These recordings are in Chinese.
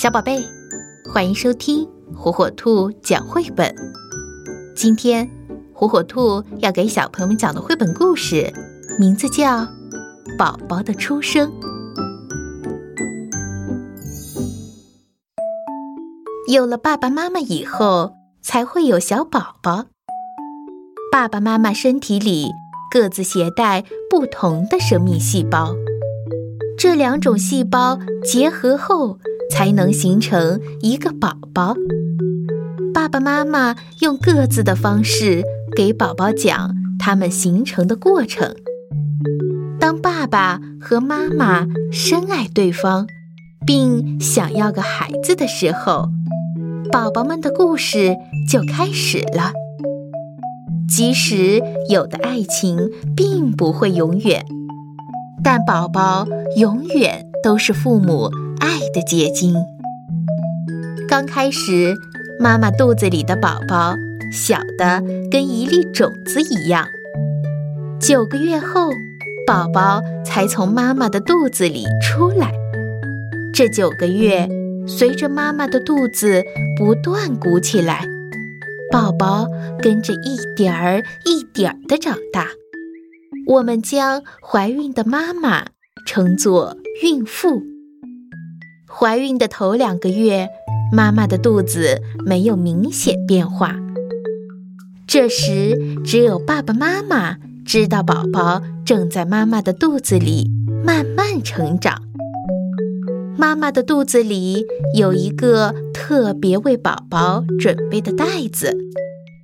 小宝贝，欢迎收听火火兔讲绘本。今天，火火兔要给小朋友们讲的绘本故事，名字叫《宝宝的出生》。有了爸爸妈妈以后，才会有小宝宝。爸爸妈妈身体里各自携带不同的生命细胞，这两种细胞结合后。才能形成一个宝宝。爸爸妈妈用各自的方式给宝宝讲他们形成的过程。当爸爸和妈妈深爱对方，并想要个孩子的时候，宝宝们的故事就开始了。即使有的爱情并不会永远，但宝宝永远都是父母。的结晶。刚开始，妈妈肚子里的宝宝小的跟一粒种子一样。九个月后，宝宝才从妈妈的肚子里出来。这九个月，随着妈妈的肚子不断鼓起来，宝宝跟着一点儿一点儿的长大。我们将怀孕的妈妈称作孕妇。怀孕的头两个月，妈妈的肚子没有明显变化。这时，只有爸爸妈妈知道宝宝正在妈妈的肚子里慢慢成长。妈妈的肚子里有一个特别为宝宝准备的袋子，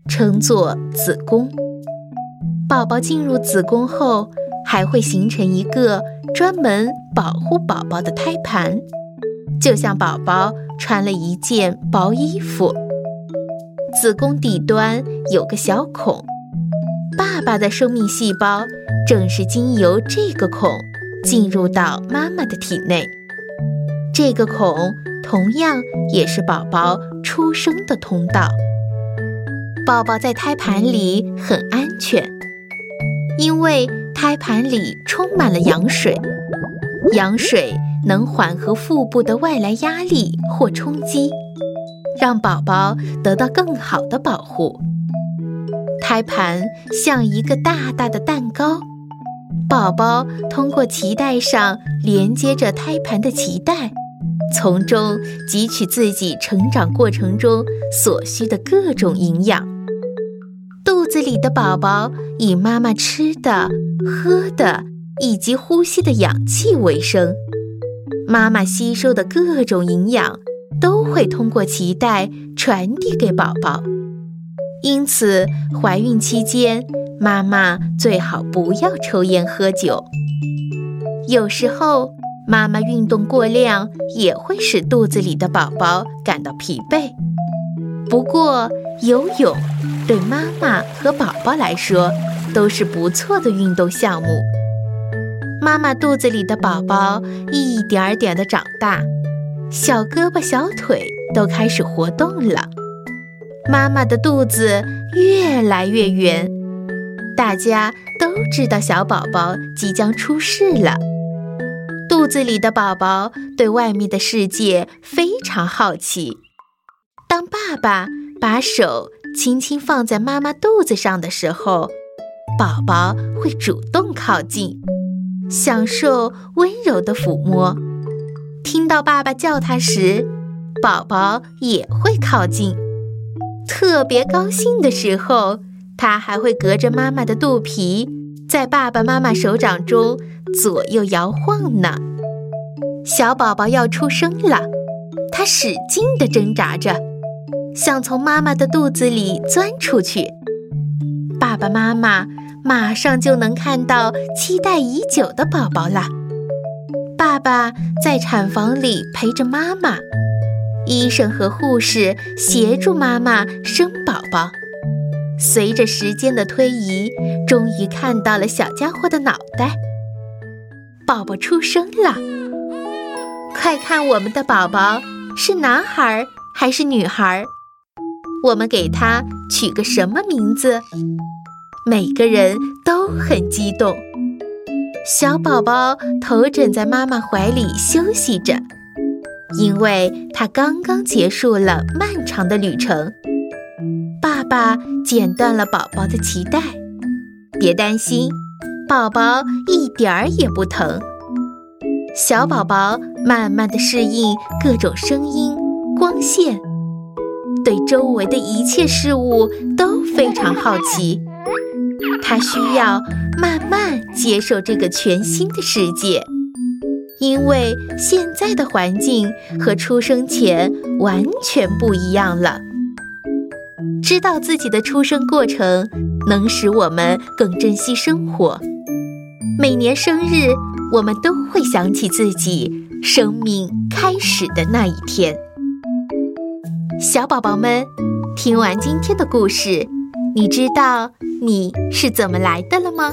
称作子宫。宝宝进入子宫后，还会形成一个专门保护宝宝的胎盘。就像宝宝穿了一件薄衣服，子宫底端有个小孔，爸爸的生命细胞正是经由这个孔进入到妈妈的体内。这个孔同样也是宝宝出生的通道。宝宝在胎盘里很安全，因为胎盘里充满了羊水，羊水。能缓和腹部的外来压力或冲击，让宝宝得到更好的保护。胎盘像一个大大的蛋糕，宝宝通过脐带上连接着胎盘的脐带，从中汲取自己成长过程中所需的各种营养。肚子里的宝宝以妈妈吃的、喝的以及呼吸的氧气为生。妈妈吸收的各种营养都会通过脐带传递给宝宝，因此怀孕期间妈妈最好不要抽烟喝酒。有时候妈妈运动过量也会使肚子里的宝宝感到疲惫。不过游泳对妈妈和宝宝来说都是不错的运动项目。妈妈肚子里的宝宝一点点的长大，小胳膊小腿都开始活动了。妈妈的肚子越来越圆，大家都知道小宝宝即将出世了。肚子里的宝宝对外面的世界非常好奇。当爸爸把手轻轻放在妈妈肚子上的时候，宝宝会主动靠近。享受温柔的抚摸，听到爸爸叫他时，宝宝也会靠近。特别高兴的时候，他还会隔着妈妈的肚皮，在爸爸妈妈手掌中左右摇晃呢。小宝宝要出生了，他使劲地挣扎着，想从妈妈的肚子里钻出去。爸爸妈妈。马上就能看到期待已久的宝宝了。爸爸在产房里陪着妈妈，医生和护士协助妈妈生宝宝。随着时间的推移，终于看到了小家伙的脑袋。宝宝出生了，快看我们的宝宝是男孩还是女孩？我们给他取个什么名字？每个人都很激动，小宝宝头枕在妈妈怀里休息着。因为他刚刚结束了漫长的旅程。爸爸剪断了宝宝的脐带，别担心，宝宝一点儿也不疼。小宝宝慢慢的适应各种声音、光线，对周围的一切事物都非常好奇。他需要慢慢接受这个全新的世界，因为现在的环境和出生前完全不一样了。知道自己的出生过程，能使我们更珍惜生活。每年生日。我们都会想起自己生命开始的那一天。小宝宝们，听完今天的故事，你知道你是怎么来的了吗？